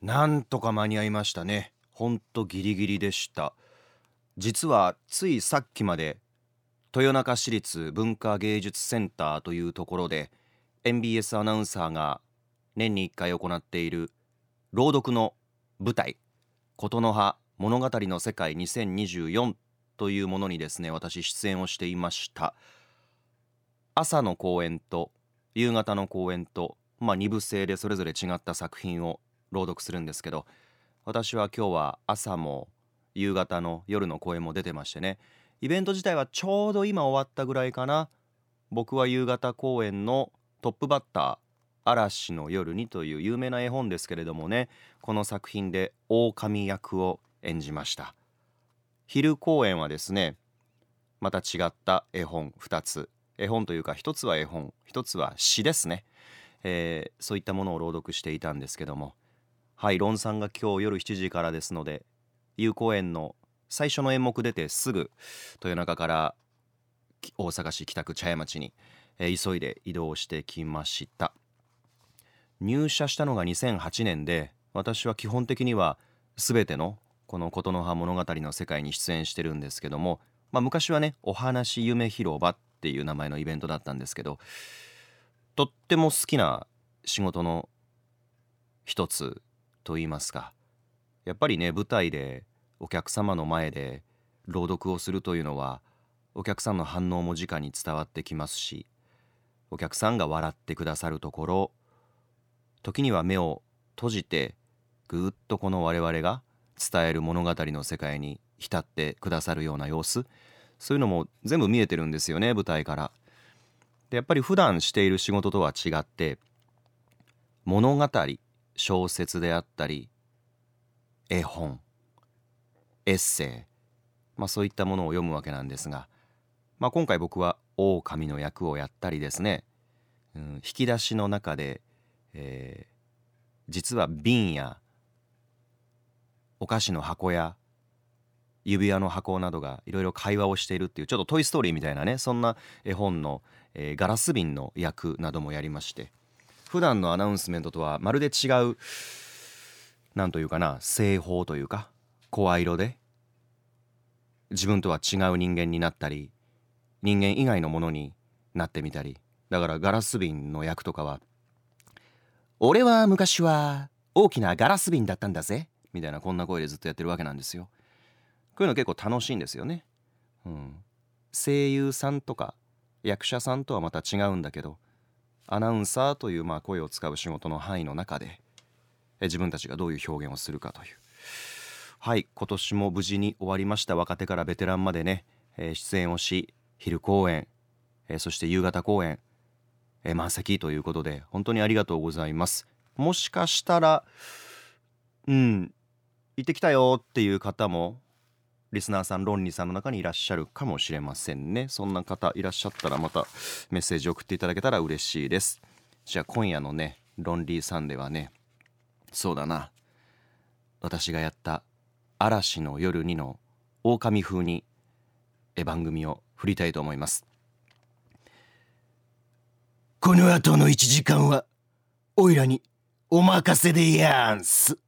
なんとか間に合いましたね。ほんとギリギリでした。実はついさっきまで豊中市立文化芸術センターというところで MBS アナウンサーが年に1回行っている朗読の舞台「琴の葉物語の世界2024」というものにですね私出演をしていました。朝の公演と夕方の公演とまあ2部制でそれぞれ違った作品を朗読するんですけど私は今日は朝も夕方の夜の公演も出てましてねイベント自体はちょうど今終わったぐらいかな。僕は夕方公演のトップバッター「嵐の夜に」という有名な絵本ですけれどもねこの作品で狼役を演じました。昼公演はですねまた違った絵本2つ。絵本というか1つは絵本1つは詩ですね、えー、そういったものを朗読していたんですけどもはいロンさんが今日夜7時からですので有公演の最初の演目出てすぐ豊中から大阪市北区茶屋町に、えー、急いで移動してきました。入社したのが2008年で私は基本的には全てのこの琴の葉物語の世界に出演してるんですけども、まあ、昔はねお話夢広場っていう名前のイベントだったんですけどとっても好きな仕事の一つと言いますかやっぱりね舞台でお客様の前で朗読をするというのはお客さんの反応も直に伝わってきますしお客さんが笑ってくださるところ時には目を閉じてぐっとこの我々が伝える物語の世界に浸ってくださるような様子そういうのも全部見えてるんですよね舞台から。でやっぱり普段している仕事とは違って物語小説であったり絵本エッセイ、まあ、そういったものを読むわけなんですが、まあ、今回僕は狼の役をやったりですね、うん、引き出しの中で、えー、実は瓶やお菓子の箱や指輪の箱などがいろいろ会話をしているっていうちょっと「トイ・ストーリー」みたいなねそんな絵本の、えー、ガラス瓶の役などもやりまして普段のアナウンスメントとはまるで違う何というかな製法というか声色で自分とは違う人間になったり人間以外のものになってみたりだからガラス瓶の役とかは「俺は昔は大きなガラス瓶だったんだぜ」みたいなこんな声でずっとやってるわけなんですよ。こういうの結構楽しいんですよね。うん、声優さんとか役者さんとはまた違うんだけどアナウンサーというまあ声を使う仕事の範囲の中で自分たちがどういう表現をするかという。はい今年も無事に終わりました。若手からベテランまでね、え、出演をし昼公演、え、そして夕方公演、え、満席ということで本当にありがとうございます。もしかしたらうん行ってきたよっていう方もリスナーさんロンリーさんの中にいらっしゃるかもしれませんね。そんな方いらっしゃったらまたメッセージ送っていただけたら嬉しいです。じゃあ今夜のねロンリーサンデーはねそうだな。私がやった嵐の夜にの狼風に番組を振りたいと思います。この後の1時間はおいらにお任せでやんす。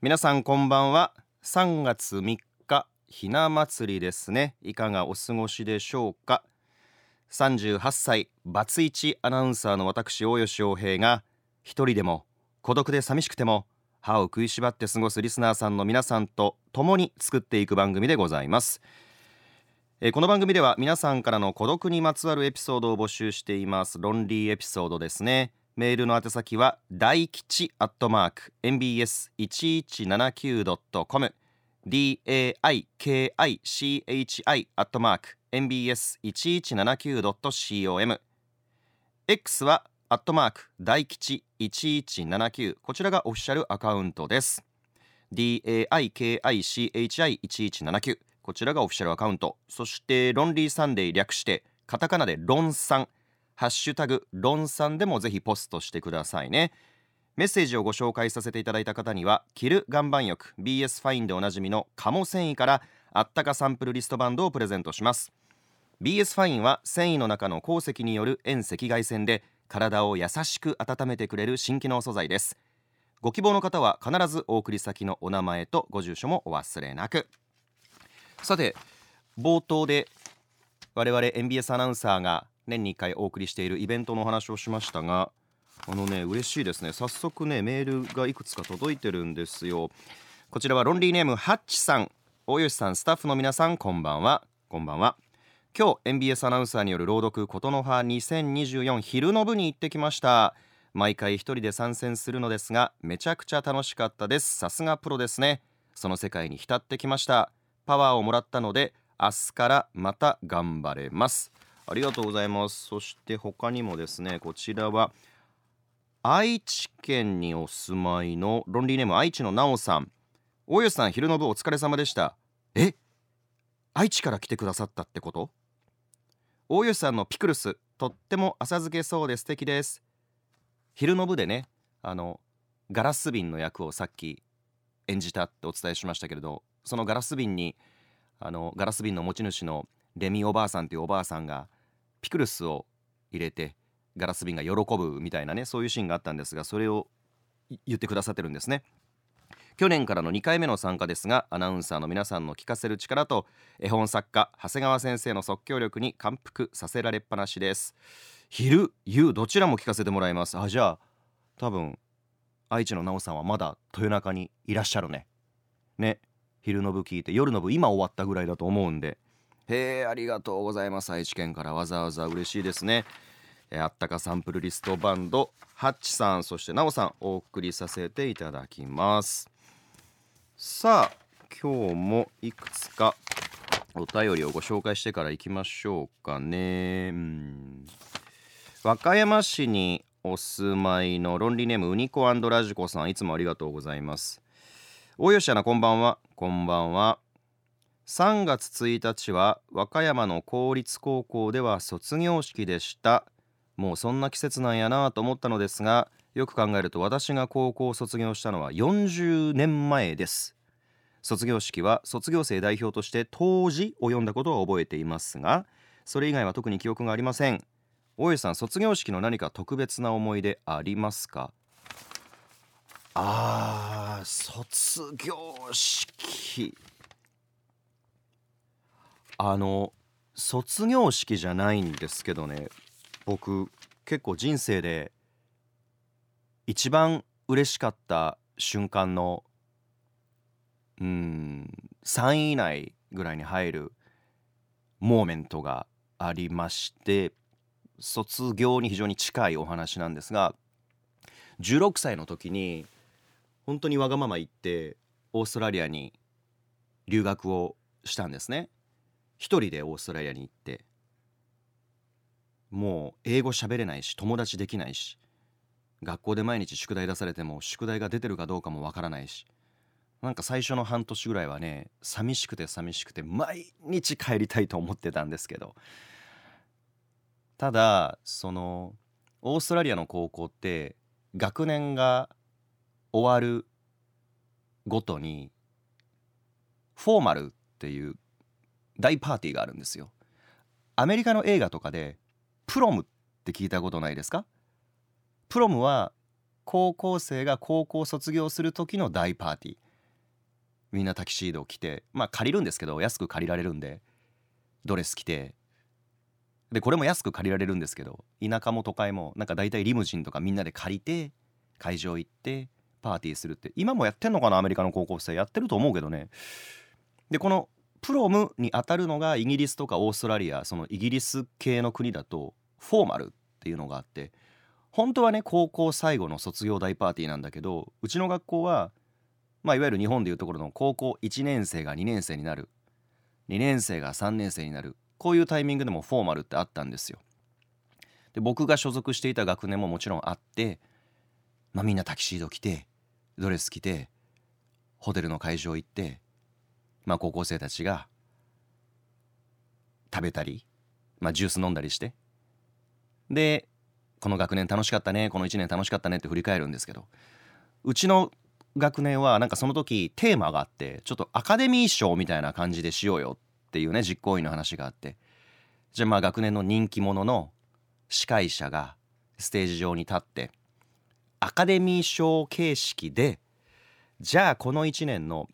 皆さんこんばんは。3月3日ひな祭りですね。いかがお過ごしでしょうか？38歳バツイチアナウンサーの私大吉洋平が一人でも孤独で寂しくても歯を食いしばって過ごすリスナーさんの皆さんと共に作っていく番組でございます。えこの番組では皆さんからの孤独にまつわるエピソードを募集しています。ロンリーエピソードですね。メールの宛先は大吉アットマーク mbs1179.com daiki chi アットマーク mbs1179.com X はアットマーク大吉1179こちらがオフィシャルアカウントです。Daiki chi1179 こちらがオフィシャルアカウント。そしてロンリーサンデー略してカタカナでロンさん。ハッシュタグロンさんでもぜひポストしてくださいね。メッセージをご紹介させていただいた方には着る岩盤浴 BS ファインでおなじみの鴨繊維からあったかサンプルリストバンドをプレゼントします。BS ファインは繊維の中の鉱石による遠赤外線で体を優しく温めてくれる新機能素材です。ご希望の方は必ずお送り先のお名前とご住所もお忘れなく。さて冒頭で我々 MBS アナウンサーが年に1回お送りしているイベントのお話をしましたがあのね嬉しいですね。早速ねメールがいくつか届いてるんですよ。こちらはロンリーネームハッチさん。大吉さんスタッフの皆さんこんばんは。こんばんは。今日 MBS アナウンサーによる朗読ことの葉2024昼の部に行ってきました。毎回一人で参戦するのですがめちゃくちゃ楽しかったです。さすがプロですね。その世界に浸ってきました。パワーをもらったので明日からまた頑張れます。ありがとうございます。そして他にもですねこちらは愛知県にお住まいのロンリーネーム愛知のなおさん。大吉さん昼の部お疲れ様でした。え？愛知から来てくださったってこと？大吉さんのピクルスとっても浅漬けそうで素敵です。昼の部でねあのガラス瓶の役をさっき演じたってお伝えしましたけれどそのガラス瓶にあのガラス瓶の持ち主のレミおばあさんというおばあさんがピクルスを入れてガラス瓶が喜ぶみたいなねそういうシーンがあったんですがそれを言ってくださってるんですね。去年からの2回目の参加ですがアナウンサーの皆さんの聞かせる力と絵本作家長谷川先生の即興力に感服させられっぱなしです。昼夕どちらも聞かせてもらいます。あじゃあ多分愛知の奈緒さんはまだ豊中にいらっしゃるね。ね昼の部聞いて夜の部今終わったぐらいだと思うんでへえありがとうございます。愛知県からわざわざ嬉しいですね。あったかサンプルリストバンドハッチさんそしてなおさんお送りさせていただきます。さあ今日もいくつかお便りをご紹介してからいきましょうかね。う和歌山市にお住まいのロンリーネームウニコラジコさんいつもありがとうございます。大吉アナこんばんは。こんばんは。3月1日は和歌山の公立高校では卒業式でした。もうそんな季節なんやなと思ったのですがよく考えると私が高校を卒業したのは40年前です。卒業式は卒業生代表として当時を読んだことは覚えていますがそれ以外は特に記憶がありません。大江さん卒業式の何か特別な思い出ありますか？あー卒業式。あの卒業式じゃないんですけどね。僕結構人生で一番嬉しかった瞬間のうん3位以内ぐらいに入るモーメントがありまして卒業に非常に近いお話なんですが16歳の時に本当にわがまま言ってオーストラリアに留学をしたんですね。一人でオーストラリアに行ってもう英語喋れないし友達できないし学校で毎日宿題出されても宿題が出てるかどうかもわからないしなんか最初の半年ぐらいはね寂しくて寂しくて毎日帰りたいと思ってたんですけどただそのオーストラリアの高校って学年が終わるごとにフォーマルっていう大パーティーがあるんですよ。アメリカの映画とかでプロムって聞いたことないですか？プロムは高校生が高校卒業する時の大パーティー。みんなタキシードを着てまあ借りるんですけど安く借りられるんでドレス着て。でこれも安く借りられるんですけど田舎も都会もなんか大体リムジンとかみんなで借りて会場行ってパーティーするって今もやってんのかな？アメリカの高校生やってると思うけどね。でこのプロムに当たるのがイギリスとかオーストラリアそのイギリス系の国だとフォーマルっていうのがあって本当はね高校最後の卒業大パーティーなんだけどうちの学校はまあいわゆる日本でいうところの高校1年生が2年生になる2年生が3年生になるこういうタイミングでもフォーマルってあったんですよ。で僕が所属していた学年ももちろんあって、まあ、みんなタキシード着てドレス着てホテルの会場行ってまあ、高校生たちが食べたり、まあ、ジュース飲んだりしてでこの学年楽しかったねこの1年楽しかったねって振り返るんですけどうちの学年はなんかその時テーマがあってちょっとアカデミー賞みたいな感じでしようよっていうね実行委員の話があってじゃあまあ学年の人気者の司会者がステージ上に立ってアカデミー賞形式でじゃあこの1年の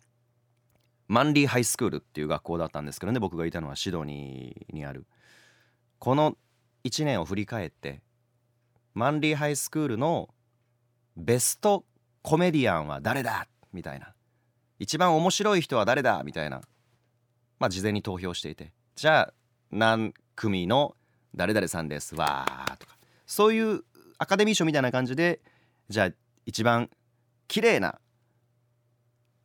マンリーハイスクールっていう学校だったんですけどね僕がいたのはシドニーにある。この1年を振り返ってマンリーハイスクールのベストコメディアンは誰だみたいな。一番面白い人は誰だみたいな。まあ事前に投票していて。じゃあ何組の誰々さんですわーとか。そういうアカデミー賞みたいな感じでじゃあ一番綺麗な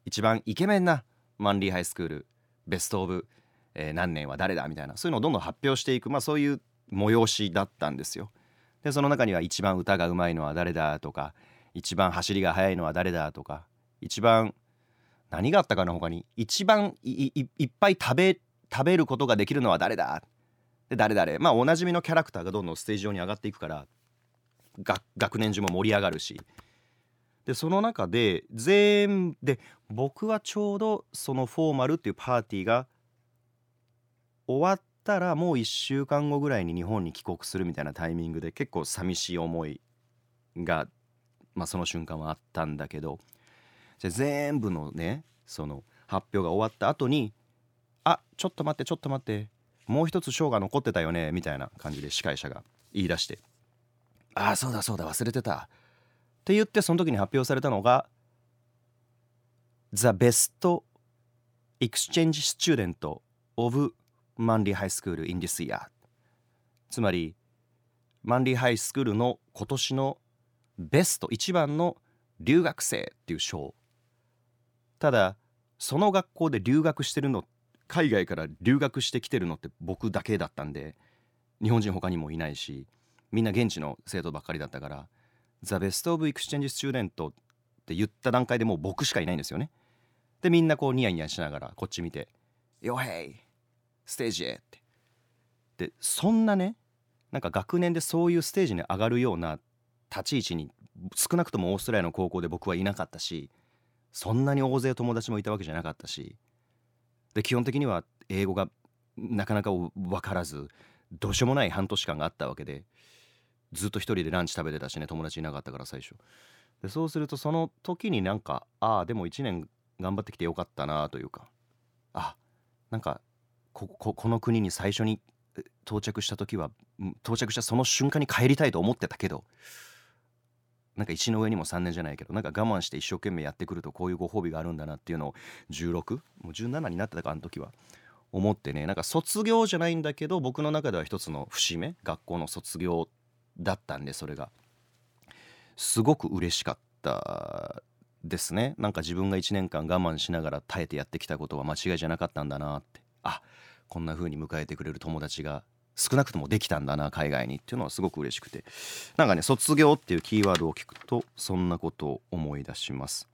一番イケメンなマンリーハイスクールベスト・オブ、えー、何年は誰だみたいなそういうのをどんどん発表していく、まあ、そういう催しだったんですよ。でその中には一番歌がうまいのは誰だとか一番走りが速いのは誰だとか一番何があったかな他に。一番いっぱい食べ食べることができるのは誰だ？で誰々。まあおなじみのキャラクターがどんどんステージ上に上がっていくから学年中も盛り上がるしでその中で全で僕はちょうどそのフォーマルっていうパーティーが終わったらもう1週間後ぐらいに日本に帰国するみたいなタイミングで結構寂しい思いが、まあ、その瞬間はあったんだけどじゃ全部のねその発表が終わった後に「あちょっと待ってちょっと待ってもう一つ賞が残ってたよね」みたいな感じで司会者が言い出して「ああそうだそうだ忘れてた」って言ってその時に発表されたのが The Best Exchange Student of Manly High School in this year. つまりマンリーハイスクールの今年のベスト一番の留学生っていう賞。ただその学校で留学してるの海外から留学してきてるのって僕だけだったんで日本人他にもいないしみんな現地の生徒ばっかりだったから「The best of exchange student」って言った段階でもう僕しかいないんですよね。でみんなこうニヤニヤしながらこっち見て「よへいステージへ」ってでそんなねなんか学年でそういうステージに上がるような立ち位置に少なくともオーストラリアの高校で僕はいなかったしそんなに大勢友達もいたわけじゃなかったしで基本的には英語がなかなか分からずどうしようもない半年間があったわけでずっと一人でランチ食べてたしね友達いなかったから最初。でそうするとその時になんかああでも1年頑張ってきてよかったなというかあなんかこここの国に最初に到着した時は到着したその瞬間に帰りたいと思ってたけどなんか石の上にも3年じゃないけどなんか我慢して一生懸命やってくるとこういうご褒美があるんだなっていうのを16もう17になってたかあの時は思ってねなんか卒業じゃないんだけど僕の中では一つの節目学校の卒業だったんでそれが。すごく嬉しかったですね。なんか自分が1年間我慢しながら耐えてやってきたことは間違いじゃなかったんだなって。あこんな風に迎えてくれる友達が少なくともできたんだな海外にっていうのはすごく嬉しくて。なんかね卒業っていうキーワードを聞くとそんなことを思い出します。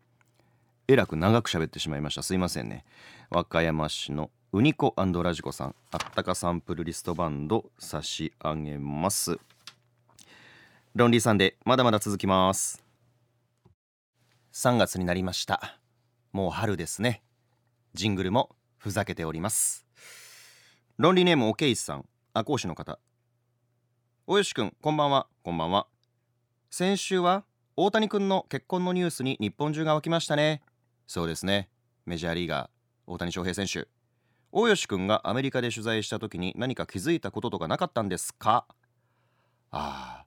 えらく長く喋ってしまいました。すいませんね。和歌山市のウニコラジコさん。あったかサンプルリストバンド差し上げます。ロンリーさんでまだまだ続きます。3月になりました。もう春ですね。ジングルもふざけております。ロンリーネームおけいさん。赤講師の方。およしくんこんばんは。こんばんは。先週は大谷くんの結婚のニュースに日本中が沸きましたね。そうですね。メジャーリーガー大谷翔平選手。大吉くんがアメリカで取材した時に何か気づいたこととかなかったんですか？ああ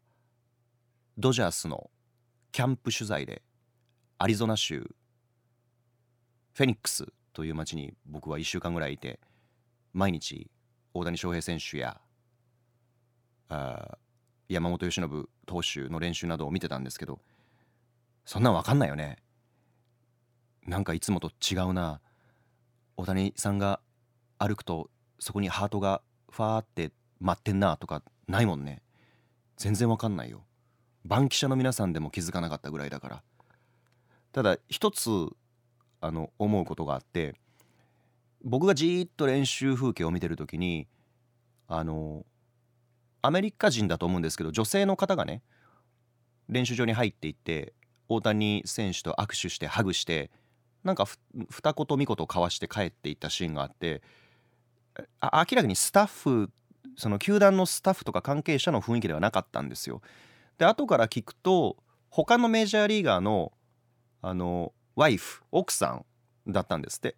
ドジャースのキャンプ取材でアリゾナ州フェニックスという町に僕は1週間ぐらいいて毎日大谷翔平選手やあ山本由伸投手の練習などを見てたんですけどそんなん分かんないよね。なんかいつもと違うな。大谷さんが歩くとそこにハートがファーって待ってんなとかないもんね。全然分かんないよ。番記者の皆さんでも気づかなかったぐらいだからただ一つあの思うことがあって僕がじーっと練習風景を見てる時にあのアメリカ人だと思うんですけど女性の方がね練習場に入っていって大谷選手と握手してハグしてなんか二言三言交わして帰っていったシーンがあって明らかにスタッフその球団のスタッフとか関係者の雰囲気ではなかったんですよ。で後から聞くと他のメジャーリーガーのあのワイフ奥さんだったんですって。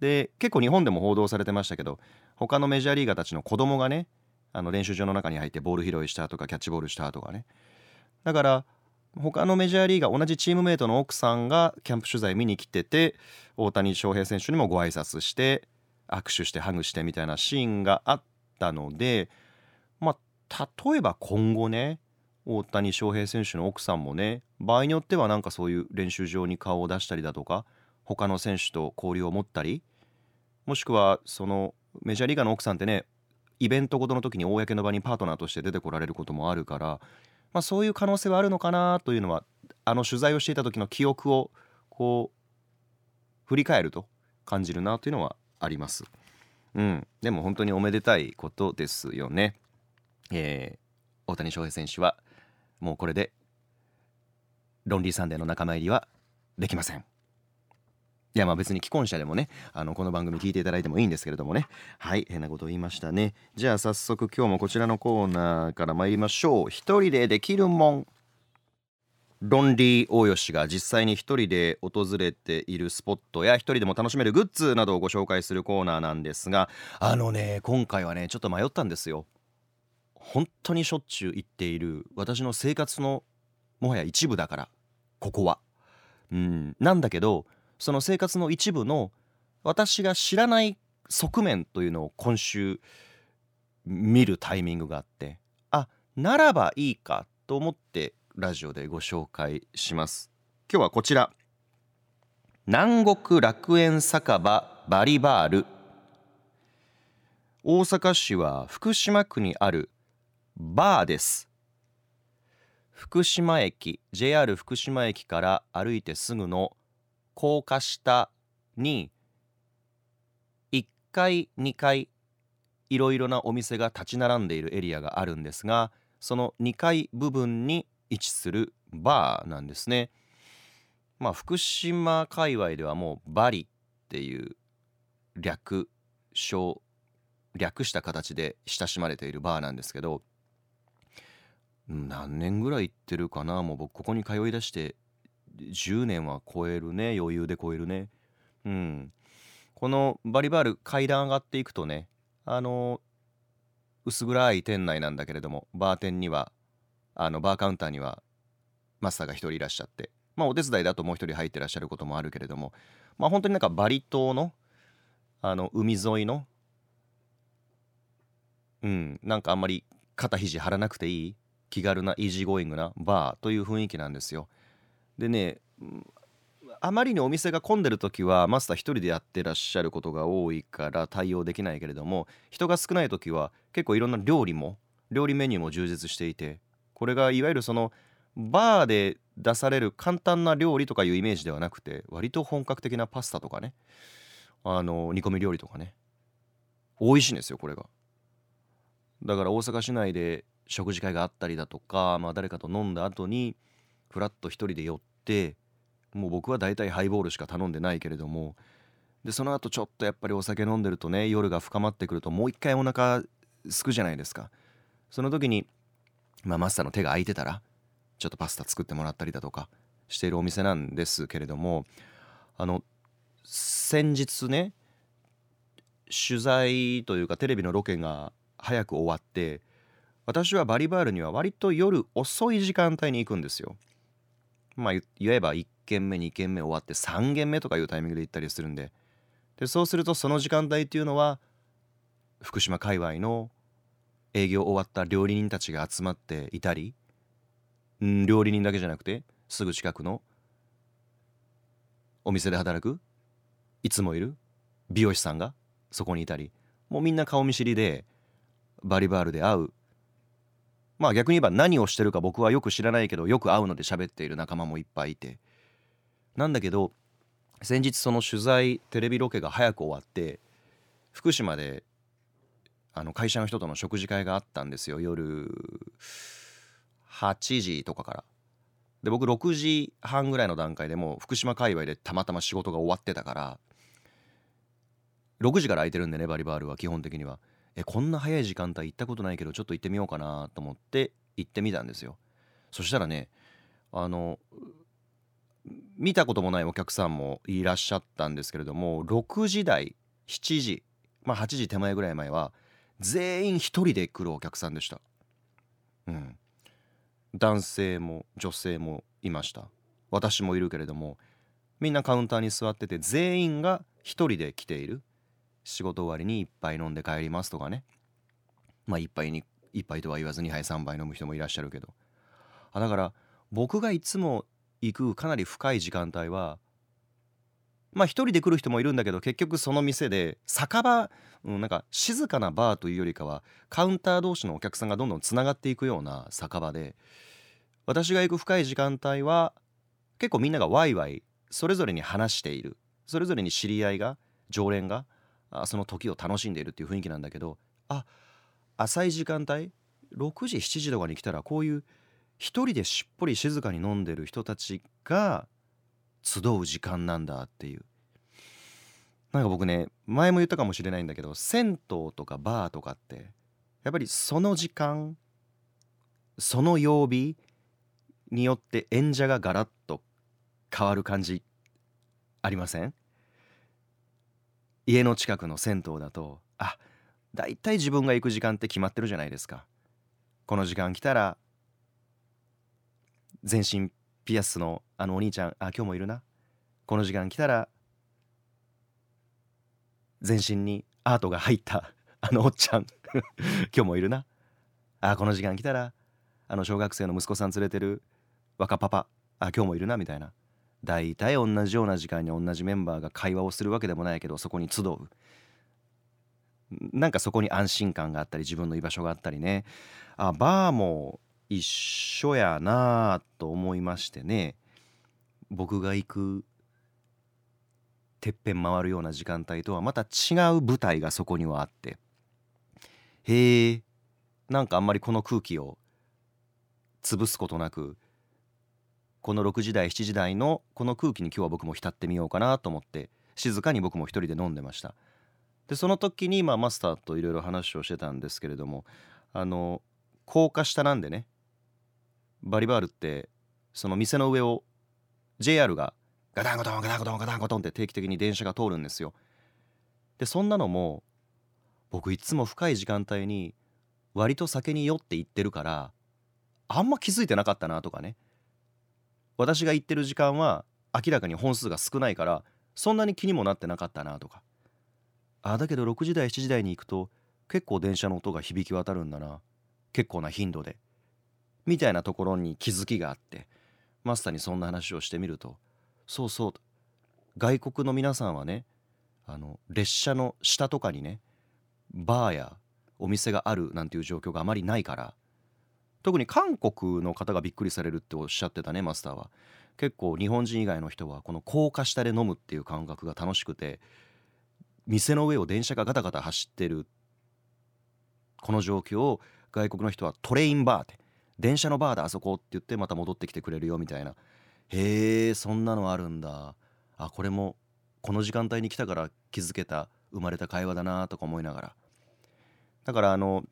で結構日本でも報道されてましたけど他のメジャーリーガーたちの子供がねあの練習場の中に入ってボール拾いしたとかキャッチボールしたとかね。だから他のメジャーリーガー同じチームメイトの奥さんがキャンプ取材見に来てて大谷翔平選手にもご挨拶して握手してハグしてみたいなシーンがあったのでまあ例えば今後ね大谷翔平選手の奥さんもね場合によってはなんかそういう練習場に顔を出したりだとか他の選手と交流を持ったりもしくはそのメジャーリーガーの奥さんってねイベントごとの時に公の場にパートナーとして出てこられることもあるから、まあ、そういう可能性はあるのかなというのはあの取材をしていた時の記憶をこう振り返ると感じるなというのはあります。うん、でも本当におめでたいことですよね。えー、大谷翔平選手はもうこれでロンリーサンデーの仲間入りはできません。いやまあ別に既婚者でもねあのこの番組聞いていただいてもいいんですけれどもね。はい変なこと言いましたね。じゃあ早速今日もこちらのコーナーから参りましょう。一人でできるもん。ロンリー大吉が実際に一人で訪れているスポットや一人でも楽しめるグッズなどをご紹介するコーナーなんですがあのね今回はねちょっと迷ったんですよ。本当にしょっちゅう行っている私の生活のもはや一部だからここは。うんなんだけどその生活の一部の私が知らない側面というのを今週見るタイミングがあってあならばいいかと思ってラジオでご紹介します。今日はこちら。南国楽園酒場バリバール。大阪市は福島区にあるバーです福島駅 JR 福島駅から歩いてすぐの高架下に1階2階いろいろなお店が立ち並んでいるエリアがあるんですがその2階部分に位置するバーなんですね。まあ福島界隈ではもうバリっていう略称略した形で親しまれているバーなんですけど何年ぐらい行ってるかな？もう僕ここに通いだして10年は超えるね。余裕で超えるね。うん。このバリバール階段上がっていくとねあの薄暗い店内なんだけれどもバーテンにはあのバーカウンターにはマスターが1人いらっしゃってまあお手伝いだともう1人入ってらっしゃることもあるけれどもまあ本当になんかバリ島のあの海沿いのうんなんかあんまり肩肘張らなくていい？気軽な easy going なバーという雰囲気なんですよ。でねあまりにお店が混んでる時はマスター一人でやってらっしゃることが多いから対応できないけれども人が少ない時は結構いろんな料理も料理メニューも充実していてこれがいわゆるそのバーで出される簡単な料理とかいうイメージではなくて割と本格的なパスタとかねあの煮込み料理とかね美味しいんですよこれがだから大阪市内で食事会があったりだとか、まあ、誰かと飲んだ後にフラッと一人で寄ってもう僕は大体ハイボールしか頼んでないけれどもでその後ちょっとやっぱりお酒飲んでるとね夜が深まってくるともう一回お腹すくじゃないですか。その時に、まあ、マスターの手が空いてたらちょっとパスタ作ってもらったりだとかしているお店なんですけれどもあの先日ね取材というかテレビのロケが早く終わって私はバリバールには割と夜遅い時間帯に行くんですよ。まあ言えば1軒目2軒目終わって3軒目とかいうタイミングで行ったりするんででそうするとその時間帯っていうのは福島界隈の営業終わった料理人たちが集まっていたりうん料理人だけじゃなくてすぐ近くのお店で働くいつもいる美容師さんがそこにいたりもうみんな顔見知りでバリバールで会うまあ逆に言えば何をしてるか僕はよく知らないけどよく会うので喋っている仲間もいっぱいいて。なんだけど先日その取材テレビロケが早く終わって福島であの会社の人との食事会があったんですよ。夜8時とかから。で僕6時半ぐらいの段階でもう福島界隈でたまたま仕事が終わってたから6時から空いてるんでねバリバールは基本的には。えこんな早い時間帯行ったことないけどちょっと行ってみようかなと思って行ってみたんですよ。そしたらねあの見たこともないお客さんもいらっしゃったんですけれども6時台7時まあ8時手前ぐらい前は全員一人で来るお客さんでした。うん。男性も女性もいました。私もいるけれどもみんなカウンターに座ってて全員が一人で来ている。仕事終わりに一杯飲んで帰りますとかね。まあ一杯に一杯とは言わず2杯3杯飲む人もいらっしゃるけど。あだから僕がいつも行くかなり深い時間帯はまあ一人で来る人もいるんだけど結局その店で酒場、うん、なんか静かなバーというよりかはカウンター同士のお客さんがどんどんつながっていくような酒場で私が行く深い時間帯は結構みんながワイワイそれぞれに話している。それぞれに知り合いが常連がその時を楽しんでいるっていう雰囲気なんだけどあ浅い時間帯6時7時とかに来たらこういう一人でしっぽり静かに飲んでる人たちが集う時間なんだっていう。なんか僕ね前も言ったかもしれないんだけど銭湯とかバーとかってやっぱりその時間その曜日によって演者がガラッと変わる感じありません？家の近くの銭湯だとあだいたい自分が行く時間って決まってるじゃないですか。この時間来たら全身ピアスのあのお兄ちゃんあ今日もいるな。この時間来たら全身にアートが入ったあのおっちゃん 今日もいるな。あこの時間来たらあの小学生の息子さん連れてる若パパあ今日もいるなみたいな。大体同じような時間に同じメンバーが会話をするわけでもないけどそこに集う。なんかそこに安心感があったり自分の居場所があったりね。あバーも一緒やなあと思いましてね。僕が行くてっぺん回るような時間帯とはまた違う舞台がそこにはあって。へえなんかあんまりこの空気を潰すことなくこの6時台7時台のこの空気に今日は僕も浸ってみようかなと思って静かに僕も一人で飲んでましたでその時にまあマスターといろいろ話をしてたんですけれどもあの高架下なんでねバリバールってその店の上を JR がガタンゴトンガタンゴトンガタンゴトンって定期的に電車が通るんですよ。でそんなのも僕いつも深い時間帯に割と酒に酔って行ってるからあんま気づいてなかったなとかね私が行ってる時間は明らかに本数が少ないからそんなに気にもなってなかったなとか。ああだけど6時台7時台に行くと結構電車の音が響き渡るんだな。結構な頻度で。みたいなところに気づきがあってマスターにそんな話をしてみるとそうそう外国の皆さんはねあの列車の下とかにねバーやお店があるなんていう状況があまりないから特に韓国の方がびっくりされるっておっしゃってたねマスターは。結構日本人以外の人はこの高架下で飲むっていう感覚が楽しくて店の上を電車がガタガタ走ってるこの状況を外国の人はトレインバーって電車のバーであそこって言ってまた戻ってきてくれるよみたいな。へえそんなのあるんだ。あこれもこの時間帯に来たから気づけた生まれた会話だなとか思いながら。だからあの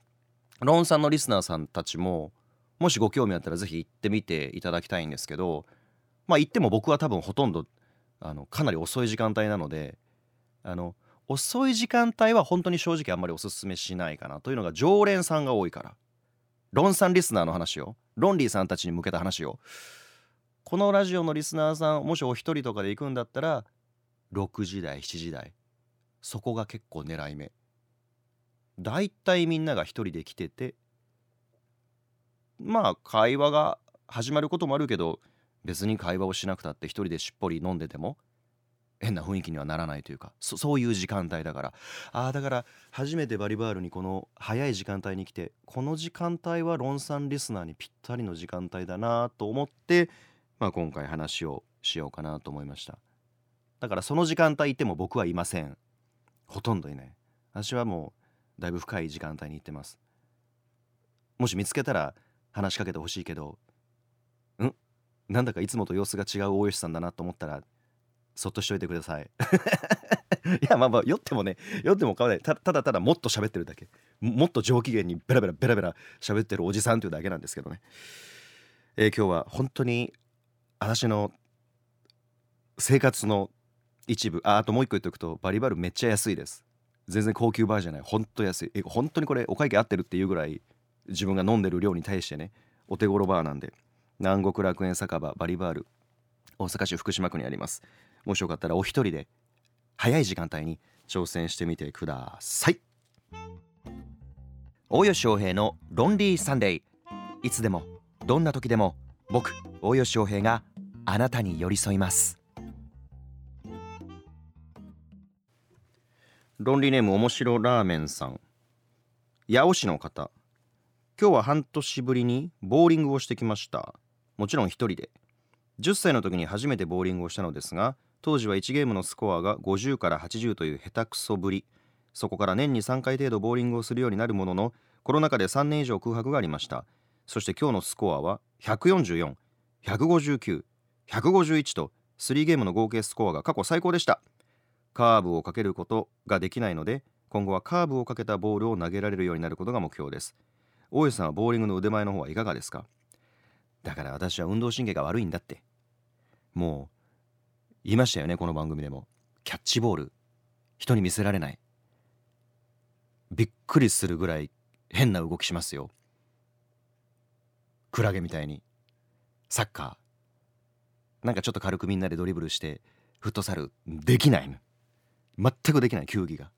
ロンさんのリスナーさんたちももしご興味あったら是非行ってみていただきたいんですけどまあ行っても僕は多分ほとんどあのかなり遅い時間帯なのであの遅い時間帯は本当に正直あんまりおすすめしないかなというのが常連さんが多いから。ロンさんリスナーの話をロンリーさんたちに向けた話を。このラジオのリスナーさんもしお一人とかで行くんだったら6時台7時台。そこが結構狙い目。だいたいみんなが一人で来ててまあ会話が始まることもあるけど別に会話をしなくたって一人でしっぽり飲んでても変な雰囲気にはならないというかそういう時間帯だから。ああだから初めてバリバールにこの早い時間帯に来てこの時間帯はロンさんリスナーにぴったりの時間帯だなと思って、まあ、今回話をしようかなと思いました。だからその時間帯いても僕はいません。ほとんどいない。私はもうだいぶ深い時間帯に行ってます。もし見つけたら話しかけてほしいけど。ん？なんだかいつもと様子が違う大吉さんだなと思ったらそっとしといてください。いやまあまあ酔ってもね酔っても買わない。たただただもっと喋ってるだけ。もっと上機嫌にベラベラベラベラ喋ってるおじさんというだけなんですけどね、えー、今日は本当に私の生活の一部。ああともう一個言っておくとバリバルめっちゃ安いです。全然高級バーじゃない。ほんと安い。え本当にこれお会計合ってるっていうぐらい自分が飲んでる量に対してねお手頃バーなんで南国楽園酒場バリバール大阪市福島区にあります。もしよかったらお一人で早い時間帯に挑戦してみてください。大吉翔平のロンリーサンデーいつでもどんな時でも僕大吉翔平があなたに寄り添います。ロンリーネーム面白ラーメンさん。八尾市の方。今日は半年ぶりにボーリングをしてきました。もちろん一人で。10歳の時に初めてボーリングをしたのですが当時は1ゲームのスコアが50から80という下手くそぶり。そこから年に3回程度ボーリングをするようになるもののコロナ禍で3年以上空白がありました。そして今日のスコアは14159151と3ゲームの合計スコアが過去最高でした。カーブをかけることができないので今後はカーブをかけたボールを投げられるようになることが目標です。大石さんはボーリングの腕前の方はいかがですか？だから私は運動神経が悪いんだって。もう言いましたよねこの番組でも。キャッチボール。人に見せられない。びっくりするぐらい変な動きしますよ。クラゲみたいに。サッカー。なんかちょっと軽くみんなでドリブルしてフットサル。できない。全くできない球技が。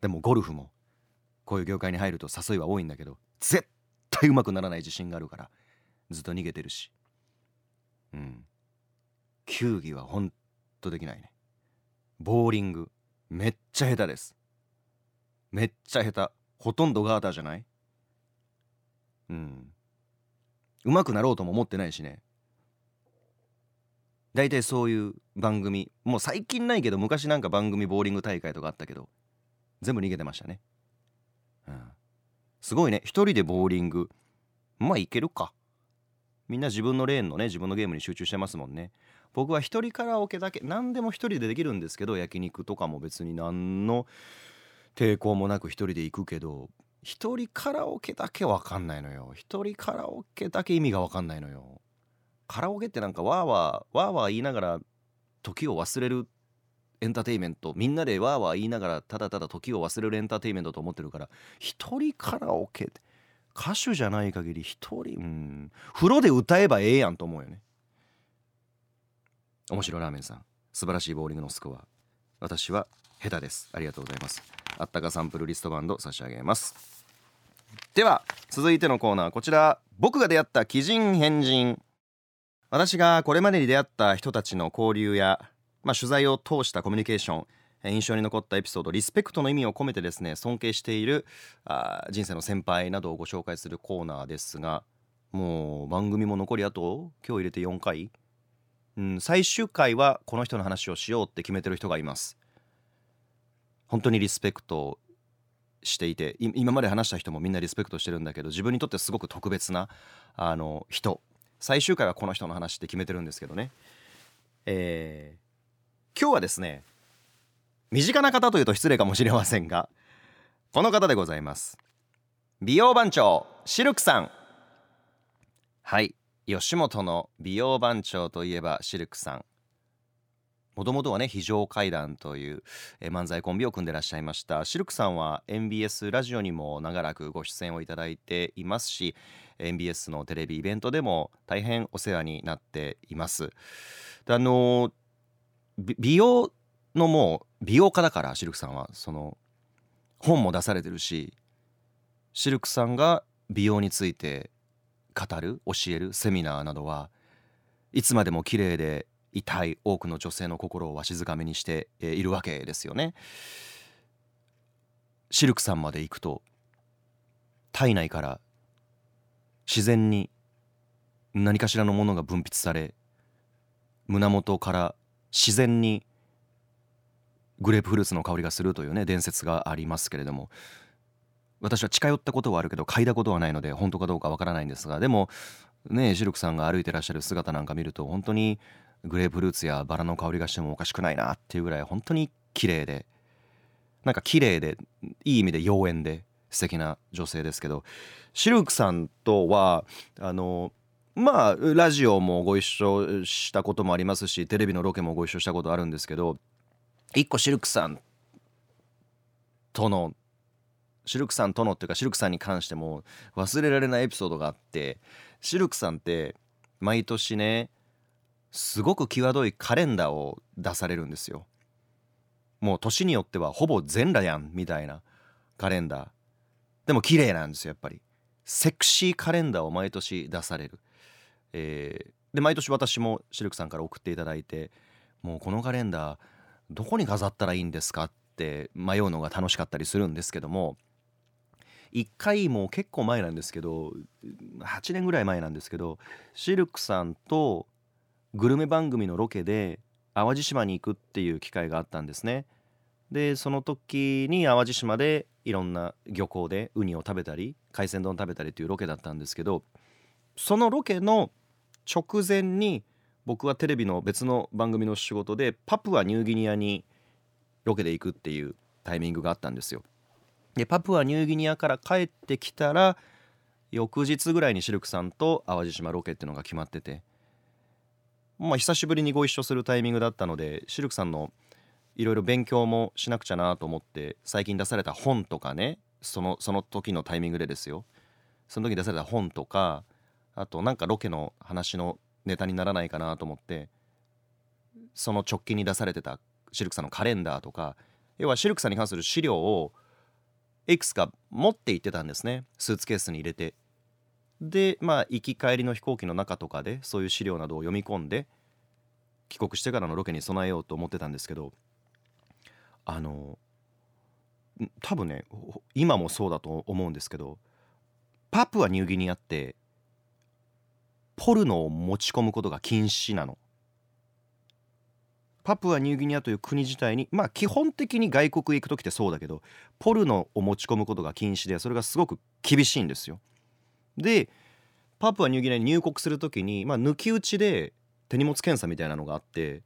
でもゴルフも。こういう業界に入ると誘いは多いんだけど。絶対うまくならない自信があるからずっと逃げてるし。うん。球技はほんとできないね。ボーリングめっちゃ下手です。めっちゃ下手。ほとんどガーターじゃない？うん。うまくなろうとも思ってないしね。大体そういう番組もう最近ないけど昔なんか番組ボーリング大会とかあったけど全部逃げてましたね。すごいね。一人でボーリング。まあいけるか。みんな自分のレーンのね自分のゲームに集中してますもんね。僕は一人カラオケだけ何でも一人でできるんですけど焼肉とかも別に何の抵抗もなく一人で行くけど一人カラオケだけ分かんないのよ。一人カラオケだけ意味が分かんないのよ。カラオケってなんかわーわーわーわー言いながら時を忘れるエンターテイメントみんなでわーわー言いながらただただ時を忘れるエンターテイメントと思ってるから一人カラオケ歌手じゃない限り一人うん。風呂で歌えばええやんと思うよね。面白ラーメンさん。素晴らしいボーリングのスコア。私は下手です。ありがとうございます。あったかサンプルリストバンド差し上げます。では続いてのコーナーこちら。僕が出会った奇人変人。私がこれまでに出会った人たちの交流や、まあ、取材を通したコミュニケーション印象に残ったエピソードリスペクトの意味を込めてですね尊敬しているあ人生の先輩などをご紹介するコーナーですがもう番組も残りあと今日入れて4回、うん、最終回はこの人の話をしようって決めてる人がいます。本当にリスペクトしていて今まで話した人もみんなリスペクトしてるんだけど自分にとってすごく特別なあの人。最終回はこの人の話って決めてるんですけどね。えー、今日はですね身近な方というと失礼かもしれませんがこの方でございます。美容番長シルクさん。はい吉本の美容番長といえばシルクさん。もともとはね非常階段という漫才コンビを組んでらっしゃいました。シルクさんは MBS ラジオにも長らくご出演をいただいていますし MBS のテレビイベントでも大変お世話になっています。あの美容のもう美容家だからシルクさんはその本も出されてるしシルクさんが美容について語る教えるセミナーなどはいつまでも綺麗でいたい多くの女性の心をわしづかみにしているわけですよね。シルクさんまで行くと体内から自然に何かしらのものが分泌され胸元から自然にグレープフルーツの香りがするというね伝説がありますけれども。私は近寄ったことはあるけど嗅いだことはないので本当かどうかわからないんですがでもねシルクさんが歩いてらっしゃる姿なんか見ると本当にグレープフルーツやバラの香りがしてもおかしくないなっていうぐらい本当に綺麗でなんか綺麗でいい意味で妖艶で素敵な女性ですけど。シルクさんとはあのまあラジオもご一緒したこともありますしテレビのロケもご一緒したことあるんですけど一個シルクさんとのシルクさんとのっていうかシルクさんに関しても忘れられないエピソードがあってシルクさんって毎年ねすごく際どいカレンダーを出されるんですよ。もう年によってはほぼ全裸やんみたいなカレンダー。でも綺麗なんですよやっぱり。セクシーカレンダーを毎年出される、えー、で毎年私もシルクさんから送っていただいてもうこのカレンダーどこに飾ったらいいんですかって迷うのが楽しかったりするんですけども一回もう結構前なんですけど8年ぐらい前なんですけどシルクさんとグルメ番組のロケで淡路島に行くっていう機会があったんですね。でその時に淡路島でいろんな漁港でウニを食べたり海鮮丼食べたりっていうロケだったんですけどそのロケの直前に僕はテレビの別の番組の仕事でパプアニューギニアにロケで行くっていうタイミングがあったんですよ。でパプアニューギニアから帰ってきたら翌日ぐらいにシルクさんと淡路島ロケっていうのが決まっててまあ久しぶりにご一緒するタイミングだったのでシルクさんのいろいろ勉強もしなくちゃなと思って最近出された本とかねそのその時のタイミングでですよその時出された本とかあとなんかロケの話のネタにならないかなと思ってその直近に出されてたシルクさんのカレンダーとか要はシルクさんに関する資料をいくつか持って行ってたんですね。スーツケースに入れて。でまあ行き帰りの飛行機の中とかでそういう資料などを読み込んで帰国してからのロケに備えようと思ってたんですけどあの多分ね今もそうだと思うんですけどパプアニューギニアってポルノを持ち込むことが禁止なのパプアニューギニアという国自体にまあ基本的に外国へ行く時ってそうだけどポルノを持ち込むことが禁止でそれがすごく厳しいんですよ。でパプアニューギニアに入国する時に、まあ、抜き打ちで手荷物検査みたいなのがあって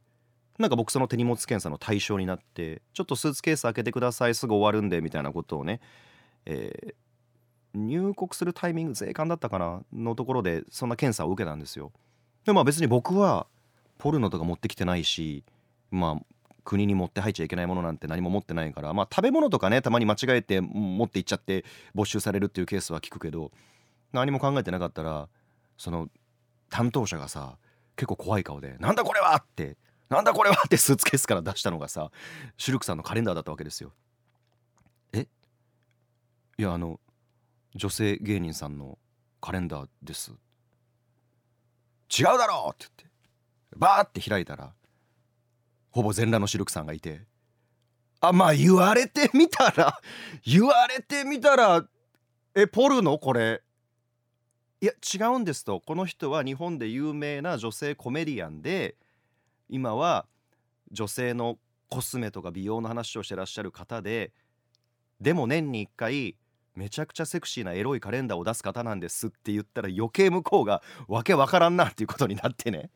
なんか僕その手荷物検査の対象になってちょっとスーツケース開けてくださいすぐ終わるんでみたいなことをね、えー、入国するタイミング税関だったかなのところでそんな検査を受けたんですよ。でまあ別に僕はポルノとか持ってきてないしまあ国に持って入っちゃいけないものなんて何も持ってないからまあ食べ物とかねたまに間違えて持って行っちゃって没収されるっていうケースは聞くけど何も考えてなかったらその担当者がさ結構怖い顔で「なんだこれは!」って「なんだこれは!」って スーツケースから出したのがさシルクさんのカレンダーだったわけですよ。え？いやあの女性芸人さんのカレンダーです。違うだろうって言って。バーって開いたらほぼ全裸のシルクさんがいてあまあ言われてみたら 言われてみたらえポルノ？これ。いや違うんですと。この人は日本で有名な女性コメディアンで今は女性のコスメとか美容の話をしてらっしゃる方ででも年に1回めちゃくちゃセクシーなエロいカレンダーを出す方なんですって言ったら余計向こうがわけわからんなっていうことになってね。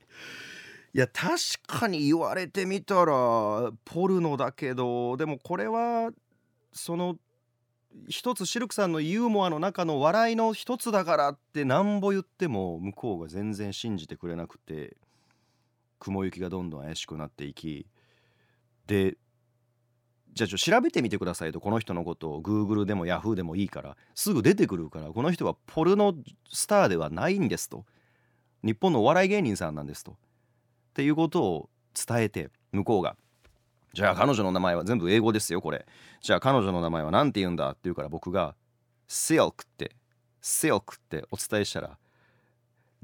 いや確かに言われてみたらポルノだけどでもこれはその一つシルクさんのユーモアの中の笑いの一つだからってなんぼ言っても向こうが全然信じてくれなくて雲行きがどんどん怪しくなっていきでじゃあ調べてみてくださいとこの人のことを。Google でも Yahoo でもいいから。すぐ出てくるから。この人はポルノスターではないんですと。日本のお笑い芸人さんなんですと。っていうことを伝えて向こうが。じゃあ彼女の名前は全部英語ですよこれ。じゃあ彼女の名前は何て言うんだって言うから僕が Silk って Silk ってお伝えしたら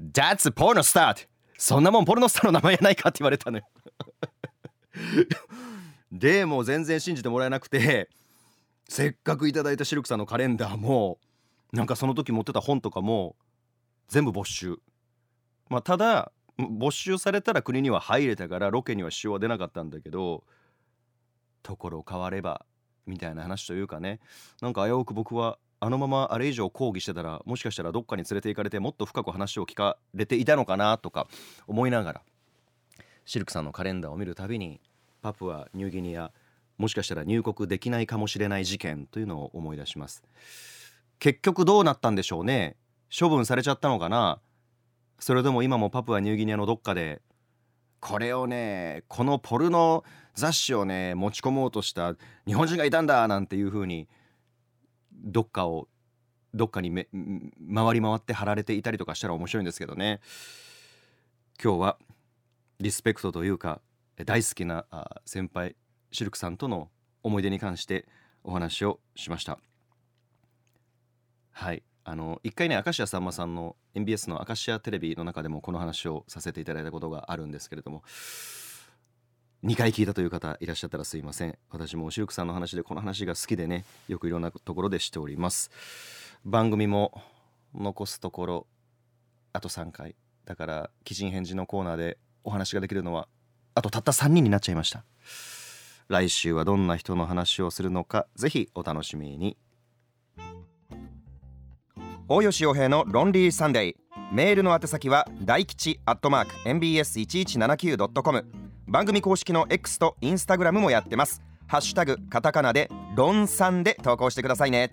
That's a porn star! そんなもんポルノスターの名前やないかって言われたのよ。でも全然信じてもらえなくてせっかくいただいたシルクさんのカレンダーもなんかその時持ってた本とかも全部没収。まあただ没収されたら国には入れたからロケには支障は出なかったんだけどところ変わればみたいな話というかね。なんか危うく僕はあのままあれ以上抗議してたらもしかしたらどっかに連れて行かれてもっと深く話を聞かれていたのかなとか思いながらシルクさんのカレンダーを見るたびにパプアニューギニアもしかしたら入国できないかもしれない事件というのを思い出します。結局どうなったんでしょうね。処分されちゃったのかな。それとも今もパプアニューギニアのどっかでこれをねこのポルノ雑誌をね持ち込もうとした日本人がいたんだなんていう風にどっかをどっかにめ回り回って貼られていたりとかしたら面白いんですけどね。今日はリスペクトというか大好きな先輩シルクさんとの思い出に関してお話をしました。はい。あの一回ね明石家さんまさんの MBS の明石家テレビの中でもこの話をさせていただいたことがあるんですけれども2回聞いたという方いらっしゃったらすいません。私もシルクさんの話でこの話が好きでねよくいろんなところでしております。番組も残すところあと3回。だから鬼人返事のコーナーでお話ができるのはあとたった3人になっちゃいました。来週はどんな人の話をするのかぜひお楽しみに。大吉洋平のロンリーサンデー。メールの宛先は大吉アットマーク MBS1179.com 番組公式の X と Instagram もやってます。ハッシュタグカタカナでロンサンで投稿してくださいね。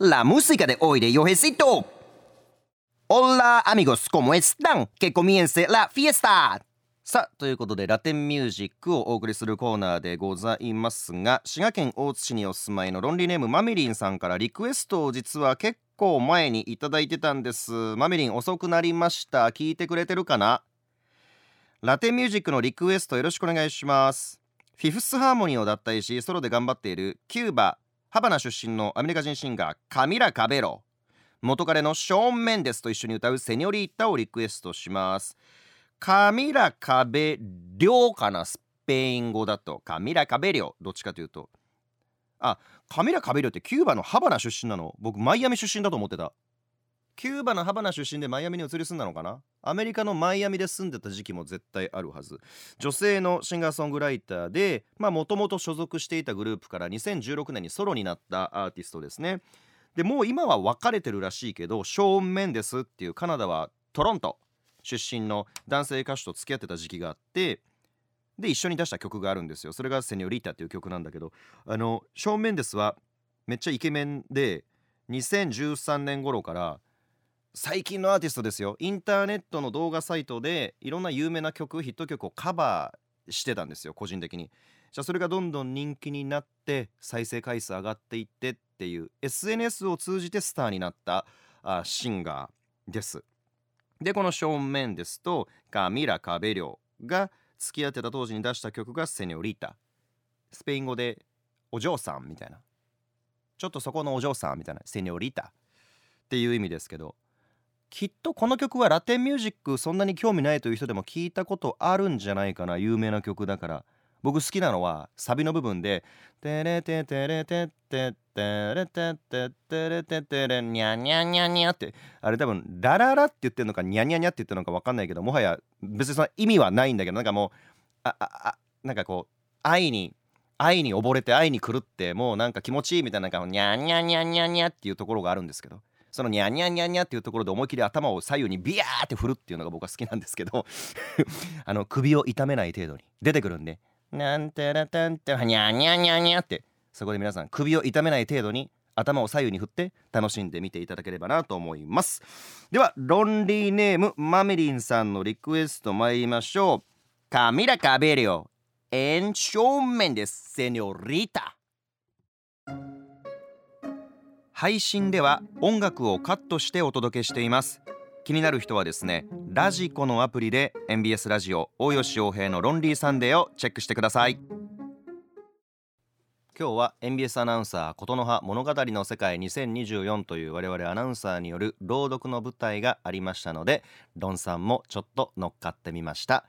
La música de hoy de Yojecito Hola amigos, ¿cómo están? Que comience la fiesta. さあということでラテンミュージックをお送りするコーナーでございますが滋賀県大津市にお住まいのロンリーネームマミリンさんからリクエストを実は結構前にいただいてたんです。マミリン遅くなりました。聞いてくれてるかな？ラテンミュージックのリクエストよろしくお願いします。フィフスハーモニーを脱退しソロで頑張っているキューバハバナ出身のアメリカ人シンガーカミラ・カベロ。元彼のショーン・メンデスと一緒に歌うセニョリータをリクエストします。カミラ・カベリョかなスペイン語だと。カミラ・カベリョどっちかというと。あカミラ・カベリョってキューバのハバナ出身なの？僕マイアミ出身だと思ってた。キューバのハバナ出身でマイアミに移り住んだのかな？アメリカのマイアミで住んでた時期も絶対あるはず。女性のシンガーソングライターでもともと所属していたグループから2016年にソロになったアーティストですね。でもう今は別れてるらしいけどショーン・メンデスっていうカナダはトロント出身の男性歌手と付き合ってた時期があってで一緒に出した曲があるんですよ。それが「セニョリータ」っていう曲なんだけどあのショーン・メンデスはめっちゃイケメンで2013年頃から最近のアーティストですよ。インターネットの動画サイトでいろんな有名な曲ヒット曲をカバーしてたんですよ個人的に。じゃあそれがどんどん人気になって再生回数上がっていってっていう SNS を通じてスターになったあシンガーです。でこのショーン・メンデスとカミラ・カベリョが付き合ってた当時に出した曲が「セニョリータ」スペイン語で「お嬢さん」みたいな。ちょっとそこのお嬢さんみたいな「セニョリータ」っていう意味ですけどきっとこの曲はラテンミュージックそんなに興味ないという人でも聞いたことあるんじゃないかな。有名な曲だから。僕好きなのはサビの部分で「テレテテレテテテレテテテレテテレニャニャニャニャ」ってあれ多分「ラララ」って言ってるのか「ニャニャニャ」って言ってるのか分かんないけどもはや別にその意味はないんだけどなんかもうああなんかこう愛に愛に溺れて愛に狂ってもうなんか気持ちいいみたいななんかニャニャニャニャニャっていうところがあるんですけどそのニャニャニャニャっていうところで思いっきり頭を左右にビヤーって振るっていうのが僕は好きなんですけど あの首を痛めない程度に出てくるんでなんてらたんてはにゃにゃにゃにゃってそこで皆さん首を痛めない程度に頭を左右に振って楽しんでみていただければなと思います。ではロンリーネームマメリンさんのリクエスト参りましょう。カミラ・カベリオエンショーメンデスセニョリタ。配信では音楽をカットしてお届けしています。気になる人はですねラジコのアプリで MBS ラジオ大吉洋平のロンリーサンデーをチェックしてください。今日は MBS アナウンサー琴ノ葉物語の世界2024という我々アナウンサーによる朗読の舞台がありましたのでロンさんもちょっと乗っかってみました。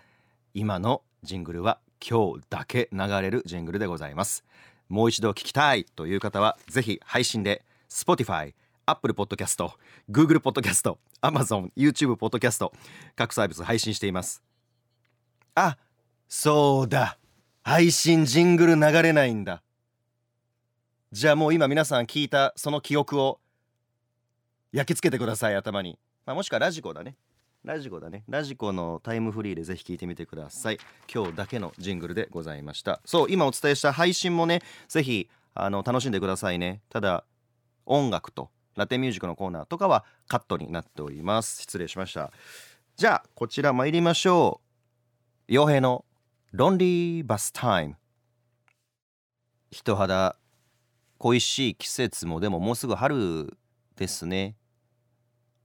今のジングルは今日だけ流れるジングルでございます。もう一度聞きたいという方はぜひ配信で Spotify Apple Podcast、Google Podcast、Amazon、YouTube Podcast 各サービス配信しています。あそうだ。配信ジングル流れないんだ。じゃあもう今皆さん聞いたその記憶を焼き付けてください頭に、まあ、もしくはラジコだね。ラジコだね。ラジコのタイムフリーでぜひ聞いてみてください。今日だけのジングルでございました。そう今お伝えした配信もねぜひあの楽しんでくださいね。ただ音楽と。ラテンミュージックのコーナーとかはカットになっております。失礼しました。じゃあこちら参りましょう。傭兵の Lonely Bath Time。人肌恋しい季節もでももうすぐ春ですね。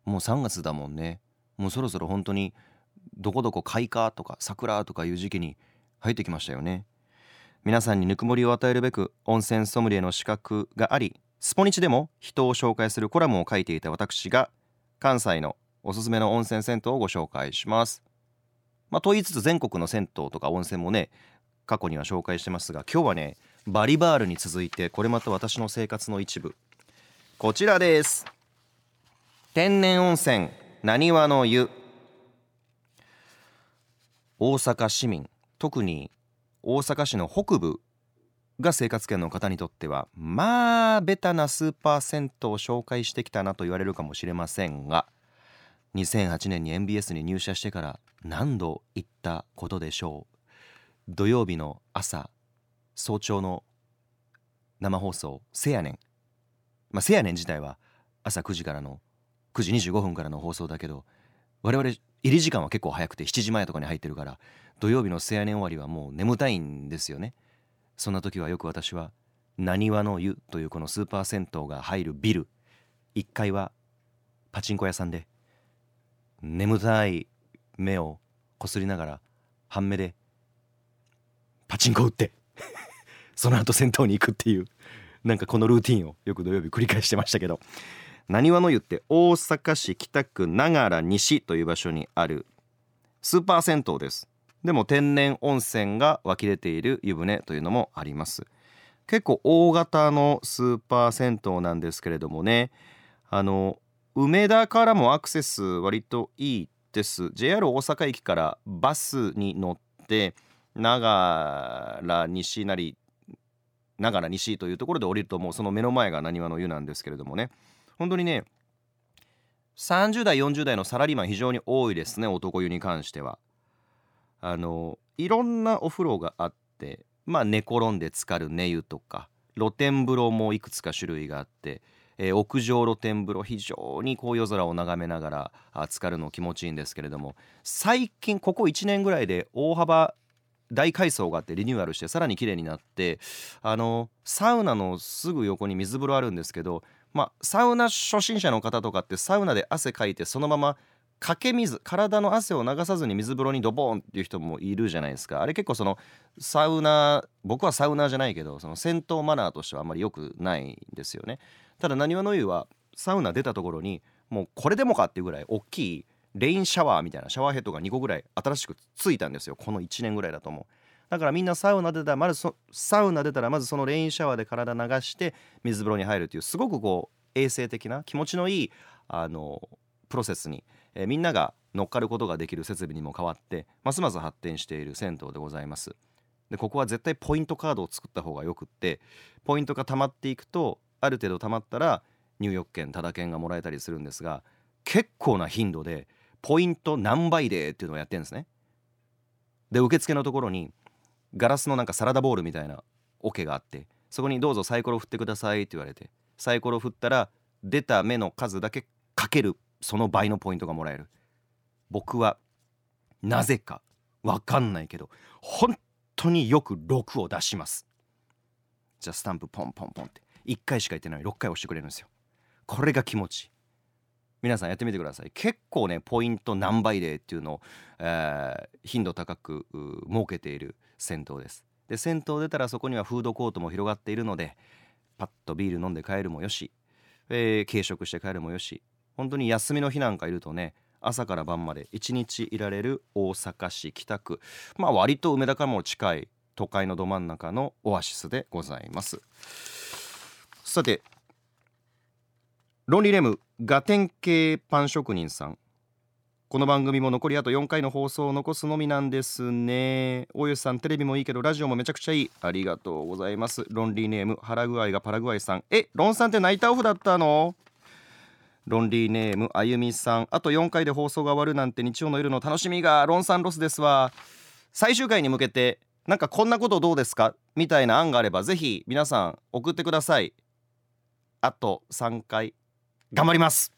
もう3月だもんね。もうそろそろ本当にどこどこ開花とか桜とかいう時期に入ってきましたよね。皆さんにぬくもりを与えるべく温泉ソムリエの資格がありスポニチでも人を紹介するコラムを書いていた私が関西のおすすめの温泉銭湯をご紹介します。まあと言いつつ全国の銭湯とか温泉もね過去には紹介してますが今日はねバリバールに続いてこれまた私の生活の一部。こちらです。天然温泉なにわの湯。大阪市民特に大阪市の北部が生活圏の方にとってはまあベタなスーパー銭湯を紹介してきたなと言われるかもしれませんが2008年に MBS に入社してから何度行ったことでしょう。土曜日の朝早朝の生放送「せやねん」まあ「せやねん」自体は朝9時からの9時25分からの放送だけど我々入り時間は結構早くて7時前とかに入ってるから土曜日の「せやねん」終わりはもう眠たいんですよね。そんな時はよく私は「なにわの湯」というこのスーパー銭湯が入るビル。1階はパチンコ屋さんで眠たい目をこすりながら半目でパチンコ打って。その後銭湯に行くっていうなんかこのルーティンをよく土曜日繰り返してましたけど。なにわの湯って大阪市北区長良西という場所にあるスーパー銭湯です。でも天然温泉が湧き出ている湯船というのもあります。結構大型のスーパー銭湯なんですけれどもねあの梅田からもアクセス割といいです。JR 大阪駅からバスに乗って長良西なり長良西というところで降りるともうその目の前がなにわの湯なんですけれどもね。本当にね30代40代のサラリーマン非常に多いですね男湯に関しては。あのいろんなお風呂があってまあ寝転んで浸かる寝湯とか露天風呂もいくつか種類があって、えー、屋上露天風呂非常にこう夜空を眺めながら浸かるの気持ちいいんですけれども最近ここ1年ぐらいで大幅大改装があってリニューアルしてさらに綺麗になってあのサウナのすぐ横に水風呂あるんですけどまあサウナ初心者の方とかってサウナで汗かいてそのままかけ水体の汗を流さずに水風呂にドボンっていう人もいるじゃないですか。あれ結構そのサウナ僕はサウナじゃないけどその戦闘マナーとしてはあんまり良くないんですよね。ただなにわの湯はサウナ出たところにもうこれでもかっていうぐらい大きいレインシャワーみたいなシャワーヘッドが2個ぐらい新しくついたんですよ。この1年ぐらいだと思う。だからみんなサウナ出たらまずサウナ出たらまずそのレインシャワーで体流して水風呂に入るっていうすごくこう衛生的な気持ちのいいあのプロセスに、えー、みんなが乗っかることができる設備にも変わってますます発展している銭湯でございます。でここは絶対ポイントカードを作った方がよくってポイントが溜まっていくとある程度溜まったら入浴券タダ券がもらえたりするんですが結構な頻度でポイント何倍でっていうのをやってるんですね。で受付のところにガラスのなんかサラダボールみたいな桶があってそこにどうぞサイコロ振ってくださいって言われてサイコロ振ったら出た目の数だけかけるその倍のポイントがもらえる。僕はなぜかわかんないけど本当によく6を出します。じゃあスタンプポンポンポンって。1回しか言ってない。6回押してくれるんですよ。これが気持ちいい。皆さんやってみてください。結構ねポイント何倍でっていうのを、えー、頻度高く設けている銭湯です。で銭湯出たらそこにはフードコートも広がっているのでパッとビール飲んで帰るもよし、えー、軽食して帰るもよし。本当に休みの日なんかいるとね朝から晩まで一日いられる大阪市北区。まあ割と梅田からも近い都会のど真ん中のオアシスでございます。さてロンリーネームガテン系パン職人さん。この番組も残りあと4回の放送を残すのみなんですね。大吉さんテレビもいいけどラジオもめちゃくちゃいい。ありがとうございます。ロンリーネーム腹具合がパラグアイさん。えロンさんってナイターオフだったの？ロンリーネームあゆみさん。あと4回で放送が終わるなんて日曜の夜の楽しみがロンさんロスですわ。最終回に向けてなんかこんなことどうですか？みたいな案があればぜひ皆さん送ってください。あと3回。頑張ります。